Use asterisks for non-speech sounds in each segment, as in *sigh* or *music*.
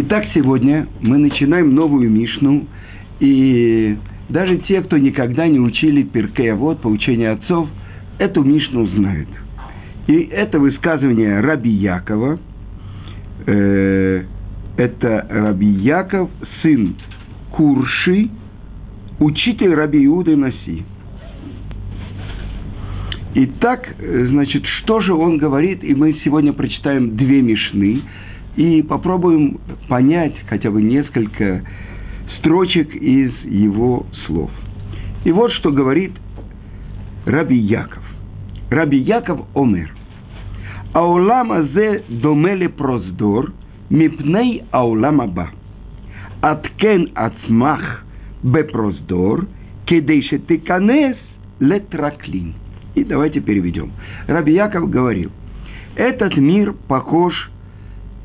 Итак, сегодня мы начинаем новую Мишну, и даже те, кто никогда не учили Перкея вот по учению отцов, эту Мишну знают. И это высказывание Раби Якова, э, это Раби Яков, сын Курши, учитель Раби Иуды Наси. Итак, значит, что же он говорит, и мы сегодня прочитаем две мишны, и попробуем понять хотя бы несколько строчек из его слов. И вот что говорит Раби Яков. Раби Яков Омер. Аулам азе домеле проздор, мипней аулам аба. Аткен ацмах бепроздор, кедей канес летраклин. И давайте переведем. Раби Яков говорил, этот мир похож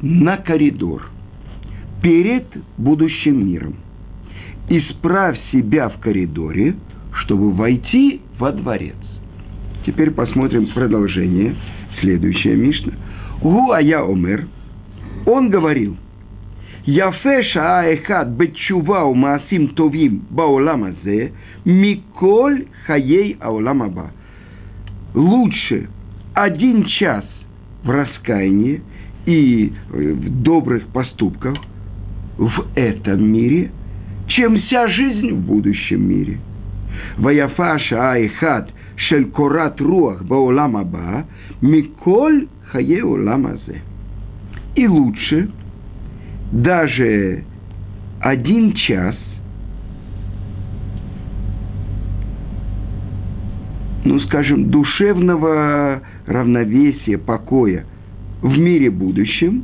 на коридор перед будущим миром. Исправь себя в коридоре, чтобы войти во дворец. Теперь посмотрим продолжение. Следующая Мишна. Гу ая омер. Он говорил, Яфе шаа бетчува маасим товим баолам азе, миколь хаей аолам аба. Лучше один час в раскаянии – и в добрых поступках в этом мире, чем вся жизнь в будущем мире. Ваяфаша айхат шель корат руах баолам аба, миколь хае оламазе. И лучше даже один час, ну, скажем, душевного равновесия, покоя – в мире будущем,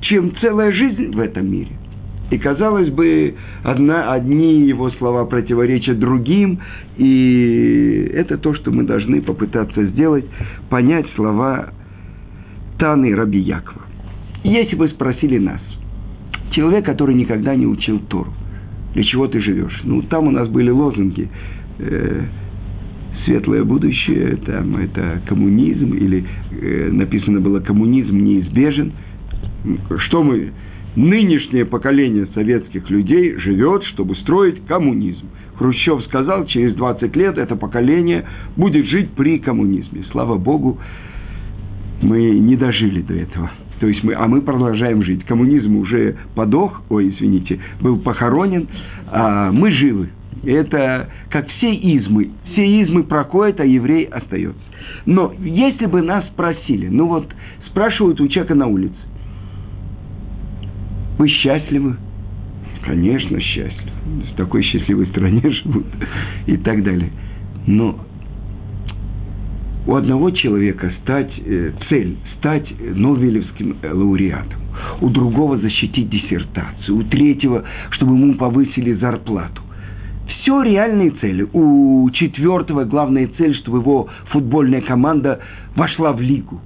чем целая жизнь в этом мире. И, казалось бы, одна, одни его слова противоречат другим, и это то, что мы должны попытаться сделать, понять слова Таны Раби Якова. Если бы спросили нас, человек, который никогда не учил Тору, для чего ты живешь? Ну, там у нас были лозунги э, светлое будущее, там это коммунизм, или э, написано было коммунизм неизбежен. Что мы, нынешнее поколение советских людей живет, чтобы строить коммунизм. Хрущев сказал, через 20 лет это поколение будет жить при коммунизме. Слава Богу, мы не дожили до этого. То есть мы, а мы продолжаем жить. Коммунизм уже подох, ой, извините, был похоронен, а мы живы. Это как все измы. Все измы проходят, а еврей остается. Но если бы нас спросили, ну вот спрашивают у человека на улице, вы счастливы? Конечно, счастливы. В такой счастливой стране *laughs* живут и так далее. Но у одного человека стать, э, цель стать Нобелевским лауреатом, у другого защитить диссертацию, у третьего, чтобы ему повысили зарплату. Все реальные цели. У четвертого главная цель, чтобы его футбольная команда вошла в лигу.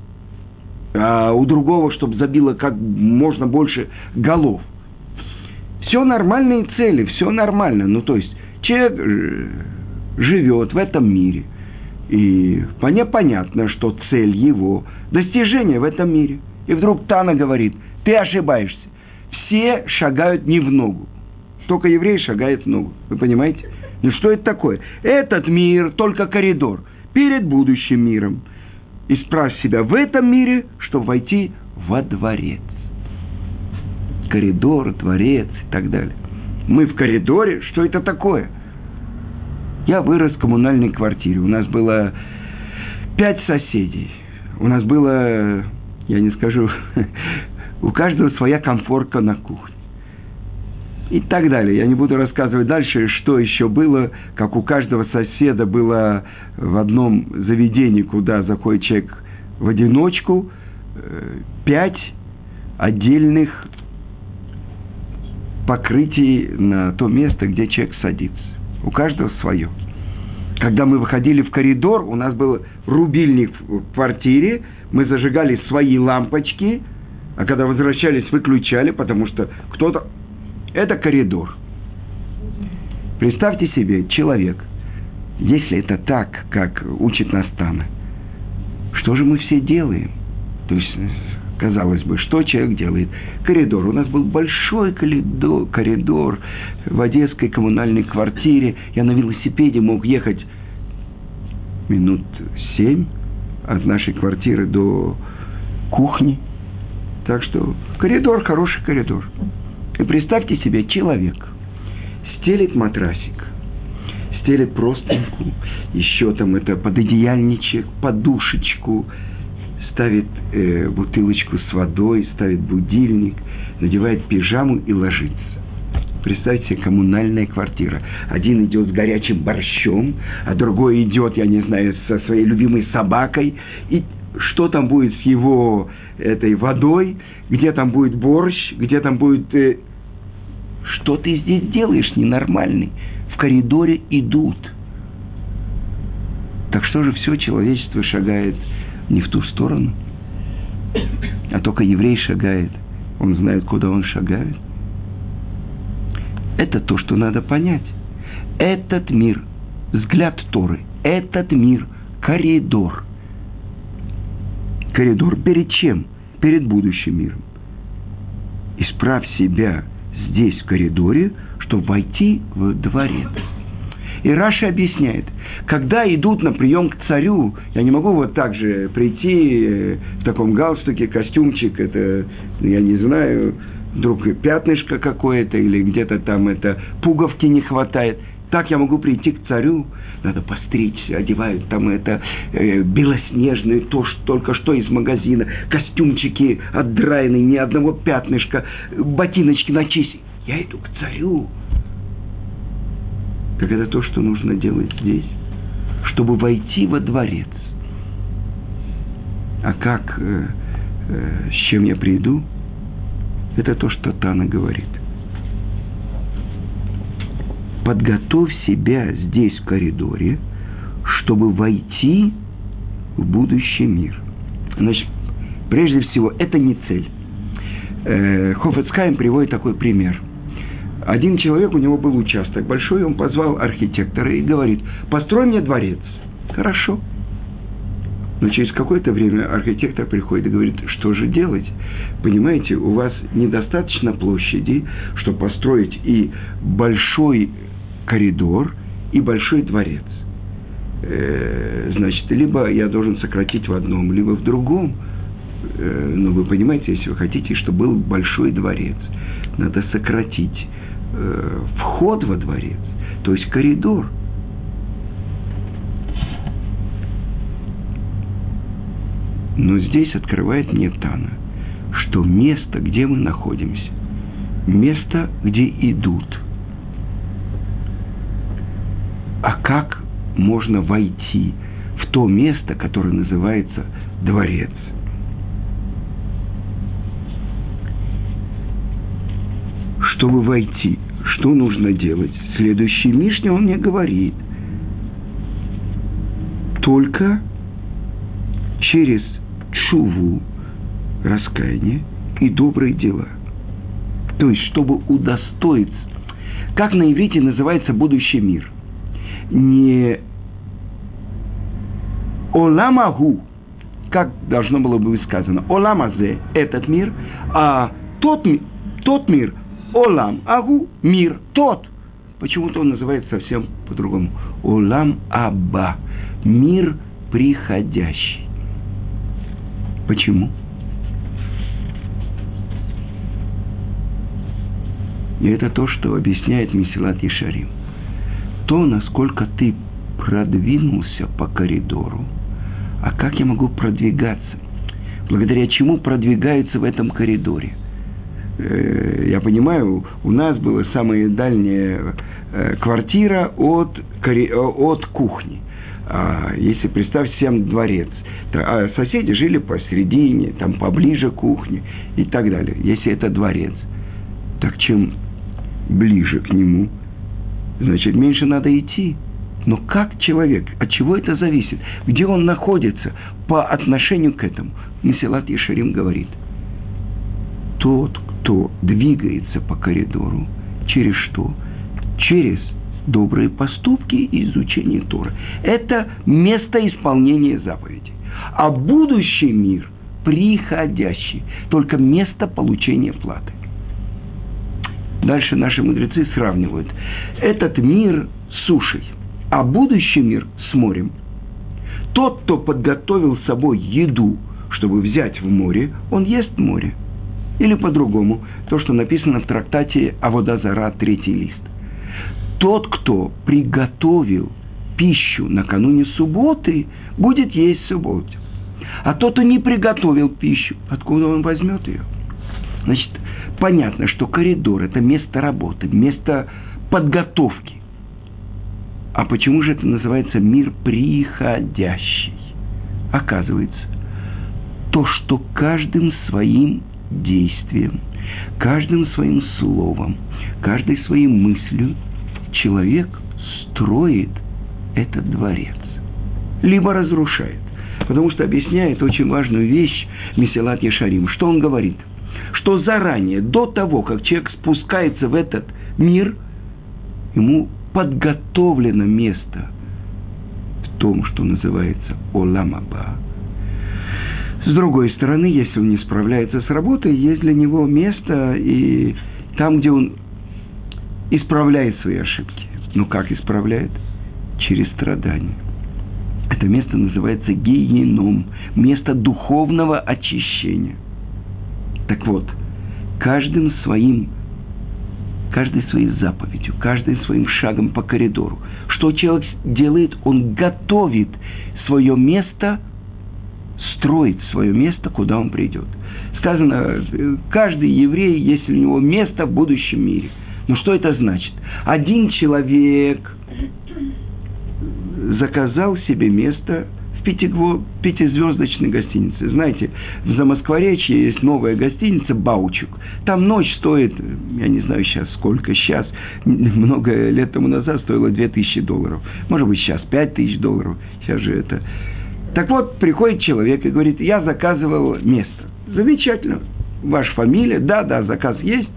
А у другого, чтобы забило как можно больше голов. Все нормальные цели, все нормально. Ну, то есть, человек э, живет в этом мире. И понятно, что цель его – достижение в этом мире. И вдруг Тана говорит, ты ошибаешься. Все шагают не в ногу только еврей шагает в ногу. Вы понимаете? Ну что это такое? Этот мир только коридор перед будущим миром. Исправь себя в этом мире, чтобы войти во дворец. Коридор, дворец и так далее. Мы в коридоре, что это такое? Я вырос в коммунальной квартире. У нас было пять соседей. У нас было, я не скажу, *laughs* у каждого своя комфорка на кухне и так далее. Я не буду рассказывать дальше, что еще было, как у каждого соседа было в одном заведении, куда заходит человек в одиночку, э, пять отдельных покрытий на то место, где человек садится. У каждого свое. Когда мы выходили в коридор, у нас был рубильник в квартире, мы зажигали свои лампочки, а когда возвращались, выключали, потому что кто-то это коридор. Представьте себе, человек, если это так, как учит Настана, что же мы все делаем? То есть, Казалось бы, что человек делает? Коридор. У нас был большой коридор, коридор в одесской коммунальной квартире. Я на велосипеде мог ехать минут семь от нашей квартиры до кухни. Так что коридор, хороший коридор. И представьте себе, человек стелит матрасик, стелит простынку, еще там это пододеяльничек, подушечку, ставит э, бутылочку с водой, ставит будильник, надевает пижаму и ложится. Представьте себе, коммунальная квартира. Один идет с горячим борщом, а другой идет, я не знаю, со своей любимой собакой. И что там будет с его этой водой, где там будет борщ, где там будет... Э, что ты здесь делаешь, ненормальный? В коридоре идут. Так что же все человечество шагает не в ту сторону? А только еврей шагает. Он знает, куда он шагает. Это то, что надо понять. Этот мир, взгляд Торы, этот мир, коридор. Коридор перед чем? Перед будущим миром. Исправь себя здесь, в коридоре, чтобы войти в дворец. И Раша объясняет, когда идут на прием к царю, я не могу вот так же прийти э, в таком галстуке, костюмчик, это, я не знаю, вдруг пятнышко какое-то или где-то там это пуговки не хватает. Так я могу прийти к царю, надо постричься, одевают там это э, белоснежное, то, что только что из магазина, костюмчики отдраенные, ни одного пятнышка, ботиночки начистить. Я иду к царю. Так это то, что нужно делать здесь, чтобы войти во дворец. А как, э, э, с чем я приду, это то, что Тана говорит. Подготовь себя здесь, в коридоре, чтобы войти в будущий мир. Значит, прежде всего, это не цель. Э, Хофецкайм приводит такой пример – один человек, у него был участок большой, он позвал архитектора и говорит, построй мне дворец. Хорошо. Но через какое-то время архитектор приходит и говорит, что же делать? Понимаете, у вас недостаточно площади, чтобы построить и большой коридор, и большой дворец. Э, значит, либо я должен сократить в одном, либо в другом. Э, но вы понимаете, если вы хотите, чтобы был большой дворец, надо сократить э, вход во дворец, то есть коридор. Но здесь открывает мне Тана, что место, где мы находимся, место, где идут. А как можно войти в то место, которое называется дворец? чтобы войти, что нужно делать? Следующий Мишне он мне говорит. Только через чуву, раскаяние и добрые дела. То есть, чтобы удостоиться. Как на иврите называется будущий мир? Не Оламагу, как должно было бы сказано, Оламазе – этот мир, а тот, тот мир, Олам Агу – мир тот. Почему-то он называется совсем по-другому. Олам Аба – мир приходящий. Почему? И это то, что объясняет Месилат Ишарим. То, насколько ты продвинулся по коридору, а как я могу продвигаться? Благодаря чему продвигаются в этом коридоре? Э, я понимаю, у нас была самая дальняя э, квартира от, э, от кухни. А если представь всем дворец, а соседи жили посередине, там поближе к кухне и так далее. Если это дворец, так чем ближе к нему, значит, меньше надо идти. Но как человек, от чего это зависит? Где он находится по отношению к этому? Месилат Ишарим говорит, тот, кто двигается по коридору, через что? Через добрые поступки и изучение Торы. Это место исполнения заповедей. А будущий мир приходящий, только место получения платы. Дальше наши мудрецы сравнивают этот мир с сушей, а будущий мир с морем. Тот, кто подготовил с собой еду, чтобы взять в море, он ест море. Или по-другому, то, что написано в трактате Аводазара, третий лист. Тот, кто приготовил пищу накануне субботы, будет есть в субботу. А тот, кто не приготовил пищу, откуда он возьмет ее? Значит, понятно, что коридор – это место работы, место подготовки. А почему же это называется мир приходящий? Оказывается, то, что каждым своим действием, каждым своим словом, каждой своей мыслью человек строит этот дворец. Либо разрушает. Потому что объясняет очень важную вещь Меселат Ешарим. Что он говорит? Что заранее, до того, как человек спускается в этот мир, ему подготовлено место в том, что называется Оламаба. С другой стороны, если он не справляется с работой, есть для него место и там, где он исправляет свои ошибки. Ну как исправляет? Через страдания. Это место называется гигеном, место духовного очищения. Так вот, каждым своим, каждой своей заповедью, каждым своим шагом по коридору, что человек делает, он готовит свое место, строит свое место, куда он придет. Сказано, каждый еврей, если у него место в будущем мире. Ну что это значит? Один человек заказал себе место в пятизвездочной гостинице. Знаете, в Замоскворечье есть новая гостиница «Баучук». Там ночь стоит, я не знаю сейчас сколько, сейчас, *laughs* много лет тому назад стоило 2000 долларов. Может быть, сейчас 5000 долларов. Сейчас же это... Так вот, приходит человек и говорит, я заказывал место. Замечательно. Ваша фамилия, да, да, заказ есть.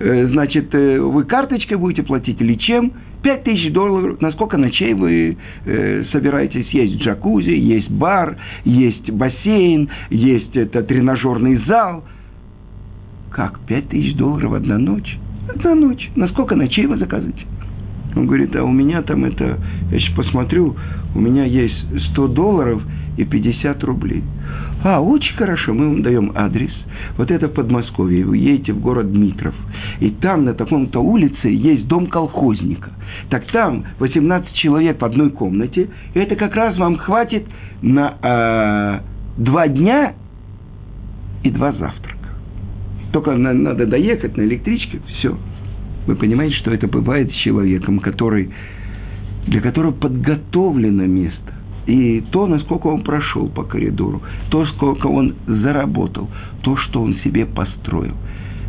Э, значит, э, вы карточкой будете платить или чем? 5 тысяч долларов, на сколько ночей вы э, собираетесь? Есть джакузи, есть бар, есть бассейн, есть это тренажерный зал. Как? 5 тысяч долларов одна ночь? Одна ночь. На сколько ночей вы заказываете? Он говорит, а у меня там это, я сейчас посмотрю, у меня есть 100 долларов и 50 рублей. А, очень хорошо, мы вам даем адрес. Вот это в Подмосковье. Вы едете в город Дмитров. И там на таком-то улице есть дом колхозника. Так там 18 человек в одной комнате. И это как раз вам хватит на э, два дня и два завтрака. Только на, надо доехать на электричке, все. Вы понимаете, что это бывает с человеком, который, для которого подготовлено место и то, насколько он прошел по коридору, то, сколько он заработал, то, что он себе построил.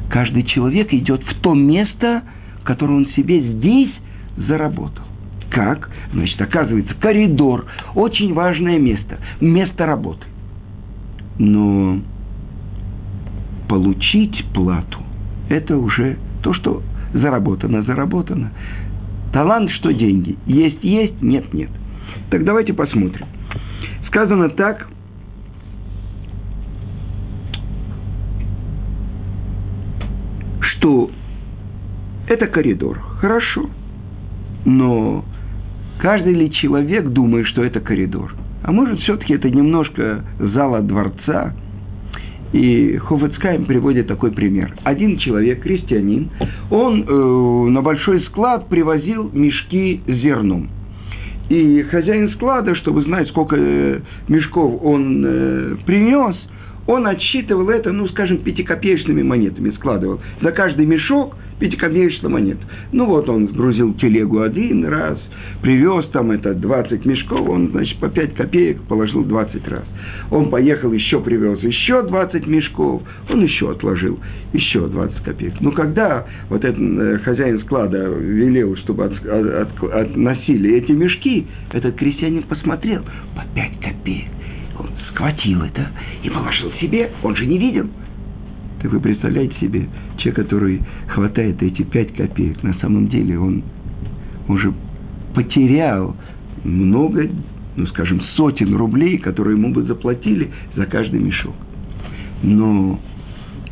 Каждый человек идет в то место, которое он себе здесь заработал. Как? Значит, оказывается, коридор – очень важное место, место работы. Но получить плату – это уже то, что заработано, заработано. Талант, что деньги. Есть, есть, нет, нет – так давайте посмотрим. Сказано так, что это коридор. Хорошо. Но каждый ли человек думает, что это коридор? А может, все-таки это немножко зала дворца? И Хофицкайм приводит такой пример. Один человек, крестьянин, он э, на большой склад привозил мешки с зерном. И хозяин склада, чтобы знать, сколько э, мешков он э, принес, он отсчитывал это, ну, скажем, пятикопеечными монетами складывал. За каждый мешок пятикопеечная монета. Ну, вот он сгрузил телегу один раз, привез там это 20 мешков, он, значит, по 5 копеек положил 20 раз. Он поехал, еще привез еще 20 мешков, он еще отложил еще 20 копеек. Но когда вот этот э, хозяин склада велел, чтобы от, от, относили эти мешки, этот крестьянин посмотрел, по 5 копеек. Он схватил это и положил себе, он же не видел. Так вы представляете себе, человек, который хватает эти 5 копеек, на самом деле он уже потерял много, ну, скажем, сотен рублей, которые ему бы заплатили за каждый мешок. Но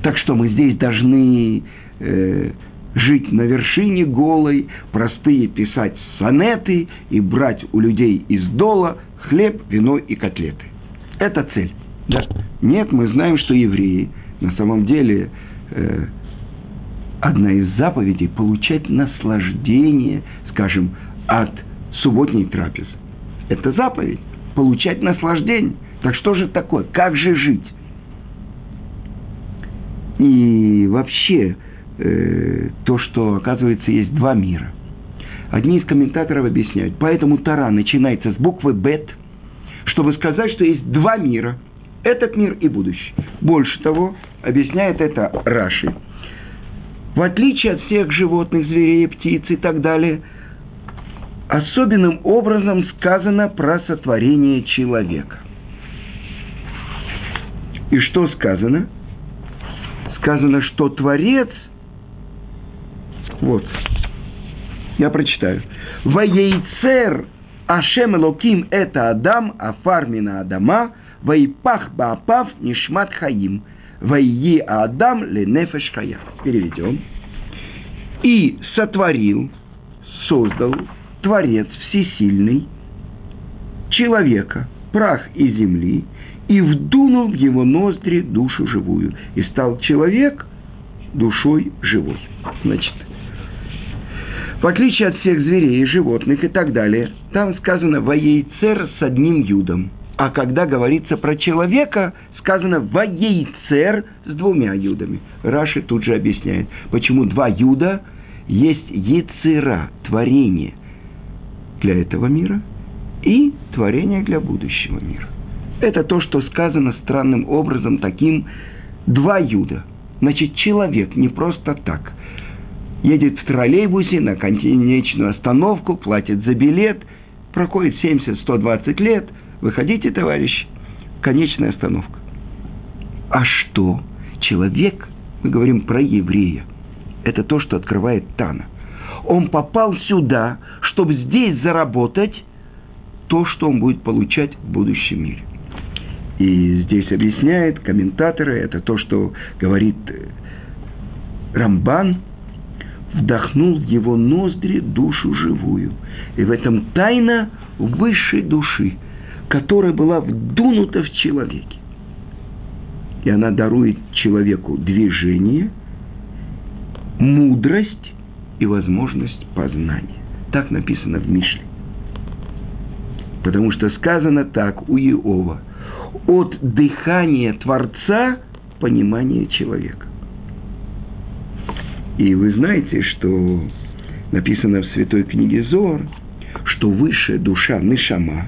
так что мы здесь должны э, жить на вершине голой, простые писать сонеты и брать у людей из дола хлеб, вино и котлеты. Это цель. Да? Нет, мы знаем, что евреи на самом деле э, одна из заповедей получать наслаждение, скажем, от субботней трапезы. Это заповедь. Получать наслаждение. Так что же такое? Как же жить? И вообще, э, то, что, оказывается, есть два мира. Одни из комментаторов объясняют, поэтому Тара начинается с буквы «бет», чтобы сказать, что есть два мира. Этот мир и будущий. Больше того, объясняет это Раши. В отличие от всех животных, зверей, птиц и так далее, особенным образом сказано про сотворение человека. И что сказано? Сказано, что Творец, вот, я прочитаю. Ваейцер Ашем Элоким это Адам, Афармина Адама, Ваипах Баапав Нишмат Хаим, Вайи Адам Ленефеш Хая. Переведем. И сотворил, создал Творец Всесильный человека, прах и земли, и вдунул в его ноздри душу живую. И стал человек душой живой. Значит, в отличие от всех зверей, животных и так далее, там сказано «воейцер» с одним юдом. А когда говорится про человека, сказано «воейцер» с двумя юдами. Раши тут же объясняет, почему два юда есть яцера, творение для этого мира и творение для будущего мира. Это то, что сказано странным образом, таким два юда. Значит, человек не просто так. Едет в троллейбусе на конечную остановку, платит за билет, проходит 70-120 лет, выходите, товарищ, конечная остановка. А что? Человек, мы говорим про еврея, это то, что открывает Тана. Он попал сюда, чтобы здесь заработать то, что он будет получать в будущем мире. И здесь объясняет комментаторы, это то, что говорит э, Рамбан, вдохнул в его ноздри душу живую. И в этом тайна высшей души, которая была вдунута в человеке. И она дарует человеку движение, мудрость и возможность познания. Так написано в Мишле. Потому что сказано так у Иова – от дыхания Творца понимание человека. И вы знаете, что написано в Святой книге Зор, что высшая душа Нишама,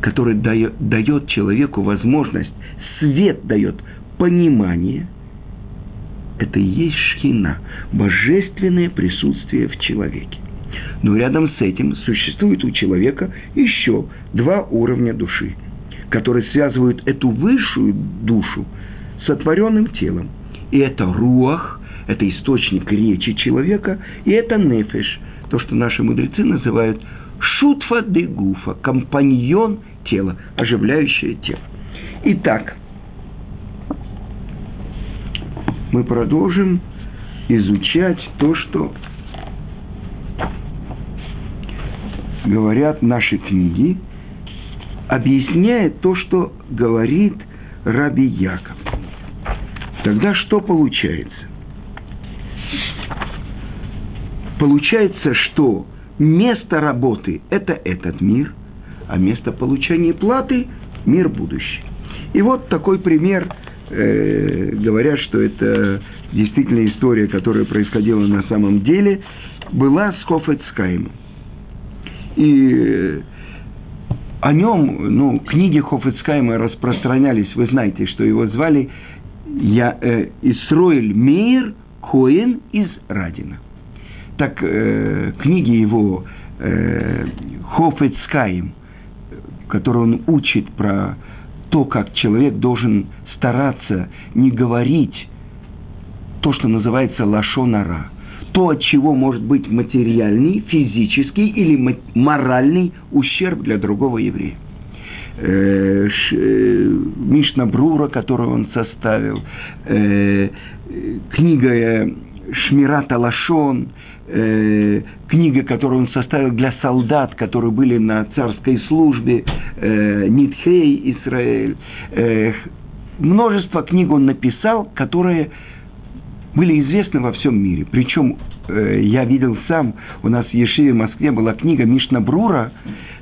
которая дает человеку возможность, свет дает понимание, это и есть шхина, божественное присутствие в человеке. Но рядом с этим существует у человека еще два уровня души – которые связывают эту высшую душу с сотворенным телом. И это руах, это источник речи человека, и это нефеш, то, что наши мудрецы называют шутфа де гуфа, компаньон тела, оживляющее тело. Итак, мы продолжим изучать то, что говорят наши книги – объясняет то, что говорит Раби Яков. Тогда что получается? Получается, что место работы – это этот мир, а место получения платы – мир будущий. И вот такой пример, э, говорят, что это действительно история, которая происходила на самом деле, была с Хофетскаймом. И о нем, ну, книги Хофицкайма распространялись, вы знаете, что его звали Я, э, Исроэль Мейр Коэн из Радина. Так э, книги его э, Хофицкайм, который он учит про то, как человек должен стараться не говорить то, что называется лашонара – то, от чего может быть материальный, физический или моральный ущерб для другого еврея. э, э, Мишна Брура, которую он составил, э, книга Шмира Талашон, э, книга, которую он составил для солдат, которые были на царской службе, э, Нитхей Израиль. Э, множество книг он написал, которые были известны во всем мире. Причем э, я видел сам, у нас в Ешиве в Москве была книга Мишна Брура,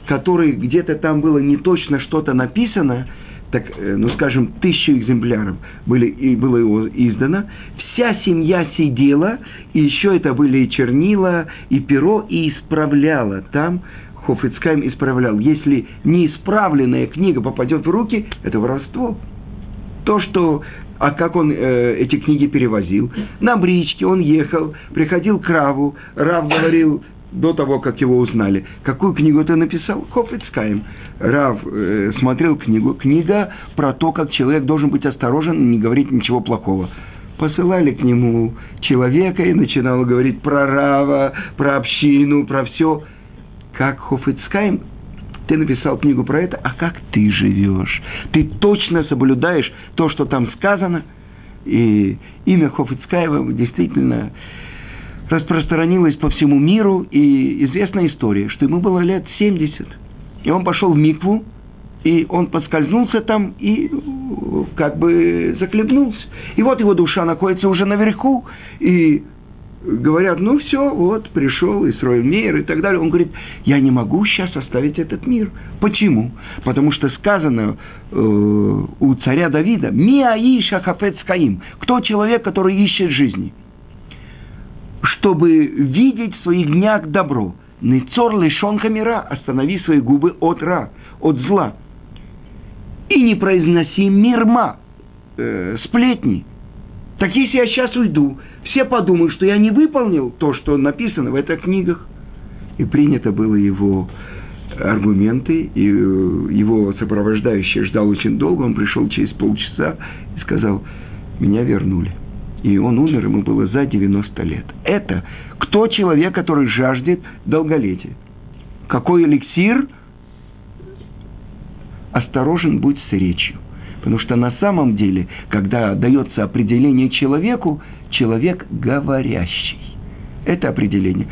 которой где-то там было не точно что-то написано, так, э, ну, скажем, тысячу экземпляров были, и было его издано. Вся семья сидела, и еще это были и чернила, и перо, и исправляла. Там Хофицкайм исправлял. Если неисправленная книга попадет в руки, это воровство. То, что а как он э, эти книги перевозил? На бричке он ехал, приходил к Раву, Рав говорил, до того, как его узнали. Какую книгу ты написал? Хофицкаем. Рав э, смотрел книгу. Книга про то, как человек должен быть осторожен и не говорить ничего плохого. Посылали к нему человека и начинал говорить про Рава, про общину, про все. Как Хофицкаем, ты написал книгу про это, а как ты живешь? Ты точно соблюдаешь то, что там сказано? И имя Хофицкаева действительно распространилась по всему миру, и известная история, что ему было лет 70. И он пошел в Микву, и он поскользнулся там и как бы захлебнулся. И вот его душа находится уже наверху, и говорят, ну все, вот, пришел и строил мир и так далее. Он говорит, я не могу сейчас оставить этот мир. Почему? Потому что сказано э, у царя Давида, «Миаиша хафец каим» – «Кто человек, который ищет жизни?» Чтобы видеть в своих днях добро. Нецор лишон хамира, останови свои губы от ра, от зла. И не произноси мирма, э, сплетни. Так если я сейчас уйду, все подумают, что я не выполнил то, что написано в этих книгах. И принято было его аргументы, и э, его сопровождающий ждал очень долго, он пришел через полчаса и сказал, меня вернули и он умер, ему было за 90 лет. Это кто человек, который жаждет долголетия? Какой эликсир? Осторожен будь с речью. Потому что на самом деле, когда дается определение человеку, человек говорящий. Это определение.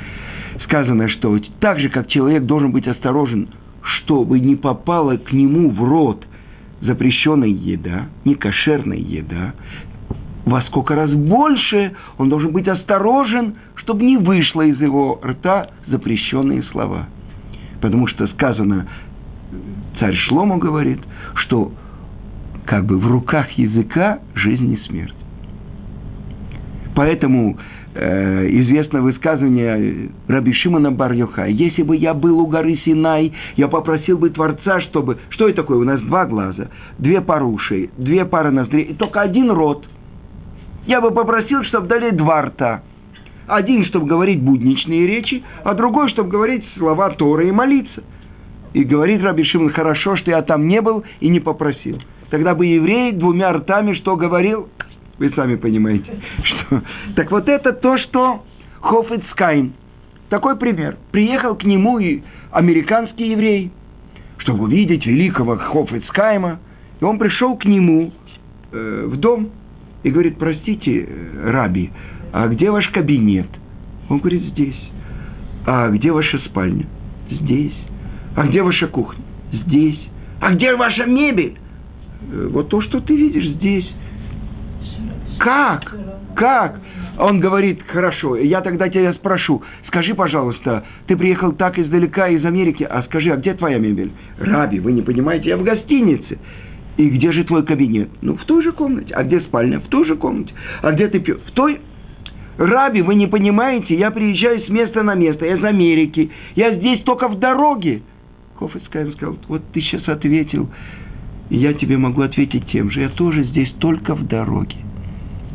Сказано, что так же, как человек должен быть осторожен, чтобы не попала к нему в рот запрещенная еда, некошерная еда, во сколько раз больше он должен быть осторожен, чтобы не вышло из его рта запрещенные слова. Потому что сказано, царь Шлому говорит, что как бы в руках языка жизнь и смерть. Поэтому э, известно высказывание Раби Шимона бар Если бы я был у горы Синай, я попросил бы Творца, чтобы... Что это такое? У нас два глаза, две пары ушей, две пары ноздрей, и только один рот – я бы попросил, чтобы дали два рта. Один, чтобы говорить будничные речи, а другой, чтобы говорить слова Торы и молиться. И говорит Раби Шимон, хорошо, что я там не был и не попросил. Тогда бы еврей двумя ртами что говорил? Вы сами понимаете. *laughs* Что... Так вот это то, что Хофицкайн. Такой пример. Приехал к нему и американский еврей, чтобы увидеть великого Хофицкайма. И он пришел к нему э, в дом – и говорит, простите, Раби, а где ваш кабинет? Он говорит, здесь. А где ваша спальня? Здесь. А где ваша кухня? Здесь. А где ваша мебель? «Э, вот то, что ты видишь здесь. Как? Как? Он говорит, хорошо, я тогда тебя спрошу, скажи, пожалуйста, ты приехал так издалека из Америки, а скажи, а где твоя мебель? Раби, вы не понимаете, я в гостинице. И где же твой кабинет? Ну, в той же комнате. А где спальня? В той же комнате. А где ты пьешь? В той... Раби, вы не понимаете, я приезжаю с места на место, я из Америки, я здесь только в дороге. Кофецкайм сказал, вот ты сейчас ответил, и я тебе могу ответить тем же, я тоже здесь только в дороге.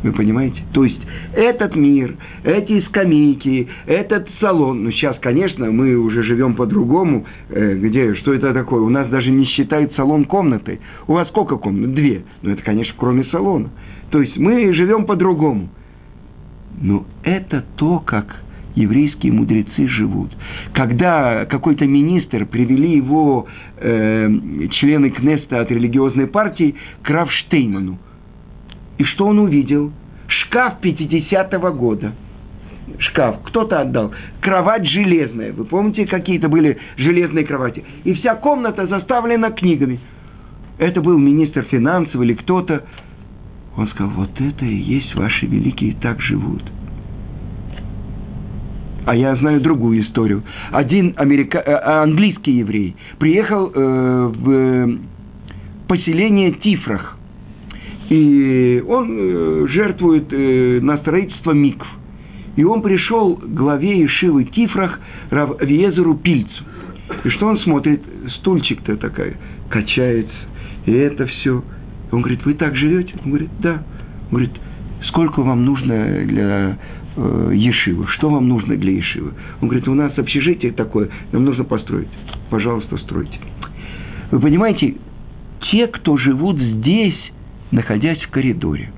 Вы понимаете? То есть этот мир, эти скамейки, этот салон, ну сейчас, конечно, мы уже живем по-другому, э, где, что это такое? У нас даже не считают салон комнатой. У вас сколько комнат? Две. Ну это, конечно, кроме салона. То есть мы живем по-другому. Но это то, как еврейские мудрецы живут. Когда какой-то министр привели его э, члены Кнеста от религиозной партии к Равштейману. И что он увидел? Шкаф 50-го года. Шкаф. Кто-то отдал. Кровать железная. Вы помните, какие-то были железные кровати? И вся комната заставлена книгами. Это был министр финансов или кто-то. Он сказал, вот это и есть ваши великие так живут. А я знаю другую историю. Один америка... Э, английский еврей приехал э, в поселение Тифрах. И он э, жертвует э, на строительство микв. И он пришел к главе Ишивы Тифрах Равьезеру Пильцу. И что он смотрит? Стульчик-то такая качается. И это все. Он говорит, вы так живете? Он говорит, да. Он говорит, сколько вам нужно для э, Ешивы? Что вам нужно для Ешивы? Он говорит, у нас общежитие такое, нам нужно построить. Пожалуйста, стройте. Вы понимаете, те, кто живут здесь, находясь в коридоре.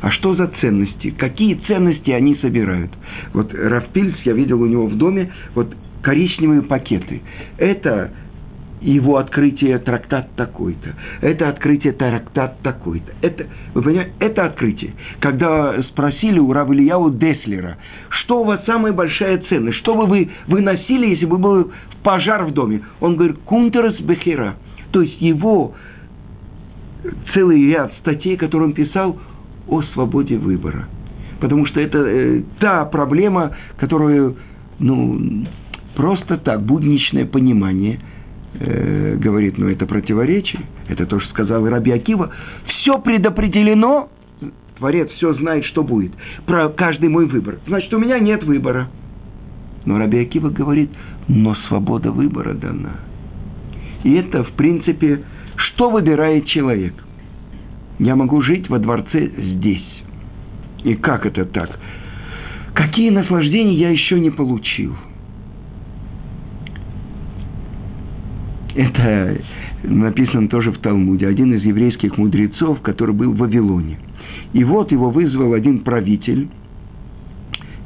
А что за ценности? Какие ценности они собирают? Вот Рафпильс, я видел у него в доме, вот коричневые пакеты. Это его открытие трактат такой-то, это открытие трактат такой-то. Это, вы понимаете, это открытие. Когда спросили у Равильяу Деслера, что у вас самая большая ценность, что бы вы выносили, если бы был пожар в доме? Он говорит, кунтерс бехера. То есть его целый ряд статей, которые он писал о свободе выбора. Потому что это э, та проблема, которую, ну, просто так, будничное понимание – э, говорит, ну это противоречие, это то, что сказал Раби Акива, все предопределено, Творец все знает, что будет, про каждый мой выбор. Значит, у меня нет выбора. Но Раби Акива говорит, но свобода выбора дана. И это, в принципе, что выбирает человек? Я могу жить во дворце здесь. И как это так? Какие наслаждения я еще не получил – Это написано тоже в Талмуде. Один из еврейских мудрецов, который был в Вавилоне. И вот его вызвал один правитель,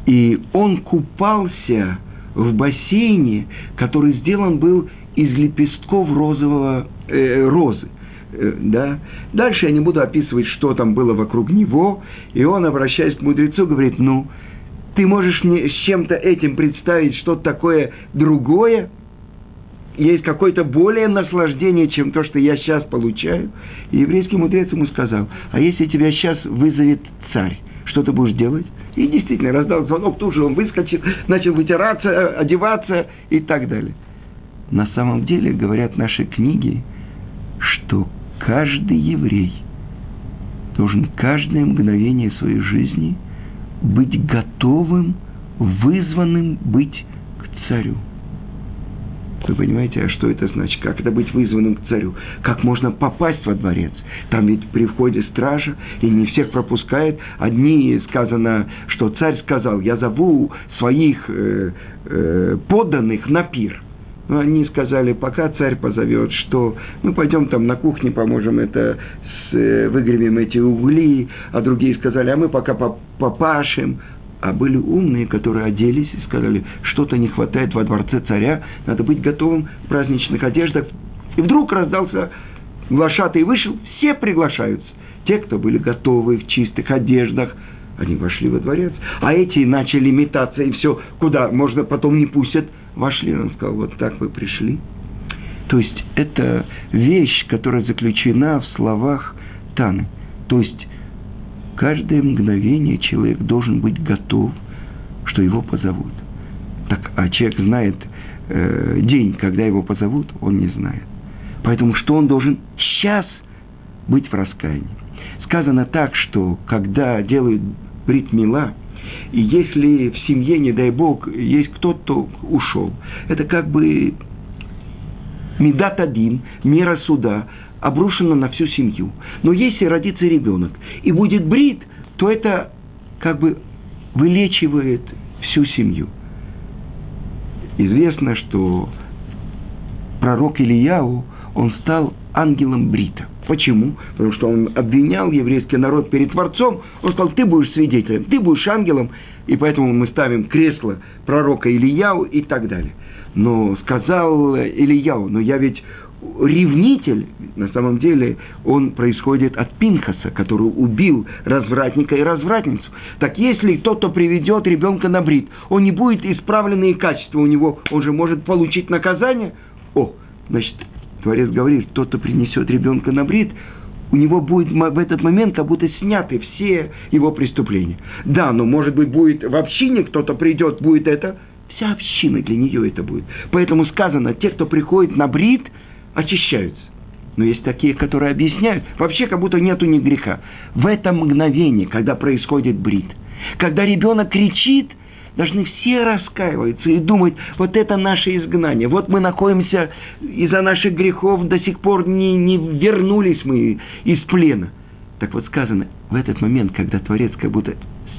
и он купался в бассейне, который сделан был из лепестков розового, э, розы. Э, да? Дальше я не буду описывать, что там было вокруг него. И он, обращаясь к мудрецу, говорит, ну, ты можешь мне с чем-то этим представить что-то такое другое? есть какое-то более наслаждение, чем то, что я сейчас получаю. И еврейский мудрец ему сказал, а если тебя сейчас вызовет царь, что ты будешь делать? И действительно, раздал звонок, тут же он выскочил, начал вытираться, одеваться и так далее. На самом деле, говорят наши книги, что каждый еврей должен каждое мгновение своей жизни быть готовым, вызванным быть к царю. Вы понимаете, а что это значит? Как это быть вызванным к царю? Как можно попасть во дворец? Там ведь при входе стража, и не всех пропускает. Одни сказано, что царь сказал, я зову своих э, э, подданных на пир. Но они сказали, пока царь позовет, что мы пойдем там на кухне, поможем это, с, э, выгребем эти угли, а другие сказали, а мы пока попашем, а были умные, которые оделись и сказали, что-то не хватает во дворце царя, надо быть готовым в праздничных одеждах. И вдруг раздался глашатый вышел, все приглашаются. Те, кто были готовы в чистых одеждах, они вошли во дворец. А эти начали метаться, и все, куда можно потом не пустят, вошли. Он сказал, вот так вы пришли. То есть, это вещь, которая заключена в словах Таны. То есть, каждое мгновение человек должен быть готов, что его позовут. Так, а человек знает э, день, когда его позовут, он не знает. Поэтому что он должен сейчас быть в раскаянии? Сказано так, что когда делают брит мила, и если в семье, не дай бог, есть кто-то, кто ушел, это как бы медат один, мера суда, обрушено на всю семью. Но если родится ребенок и будет брит, то это как бы вылечивает всю семью. Известно, что пророк Ильяу, он стал ангелом Брита. Почему? Потому что он обвинял еврейский народ перед Творцом. Он сказал, ты будешь свидетелем, ты будешь ангелом, и поэтому мы ставим кресло пророка Ильяу и так далее. Но сказал Ильяу, но я ведь ревнитель, на самом деле, он происходит от Пинхаса, который убил развратника и развратницу. Так если тот, кто приведет ребенка на брит, он не будет исправленные качества у него, он же может получить наказание. О, значит, Творец говорит, тот, кто принесет ребенка на брит, у него будет в этот момент как будто сняты все его преступления. Да, но может быть будет в общине кто-то придет, будет это, вся община для нее это будет. Поэтому сказано, те, кто приходит на брит, очищаются. Но есть такие, которые объясняют, вообще как будто нету ни греха. В это мгновение, когда происходит брит, когда ребенок кричит, должны все раскаиваться и думать, вот это наше изгнание, вот мы находимся из-за наших грехов, до сих пор не, не вернулись мы из плена. Так вот сказано, в этот момент, когда Творец как будто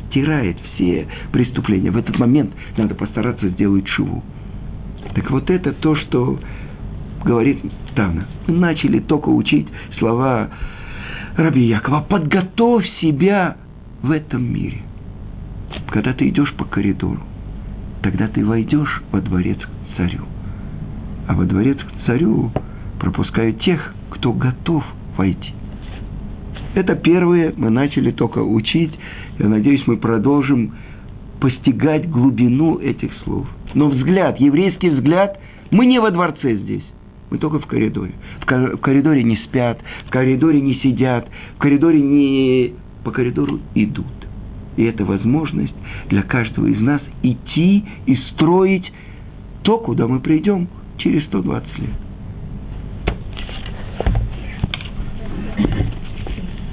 стирает все преступления, в этот момент надо постараться сделать шиву. Так вот это то, что говорит Тана. Мы начали только учить слова Раби Якова. Подготовь себя в этом мире. Когда ты идешь по коридору, тогда ты войдешь во дворец к царю. А во дворец к царю пропускают тех, кто готов войти. Это первое мы начали только учить. Я надеюсь, мы продолжим постигать глубину этих слов. Но взгляд, еврейский взгляд, мы не во дворце здесь. Мы только в коридоре. В коридоре не спят, в коридоре не сидят, в коридоре не... По коридору идут. И это возможность для каждого из нас идти и строить то, куда мы придем через 120 лет.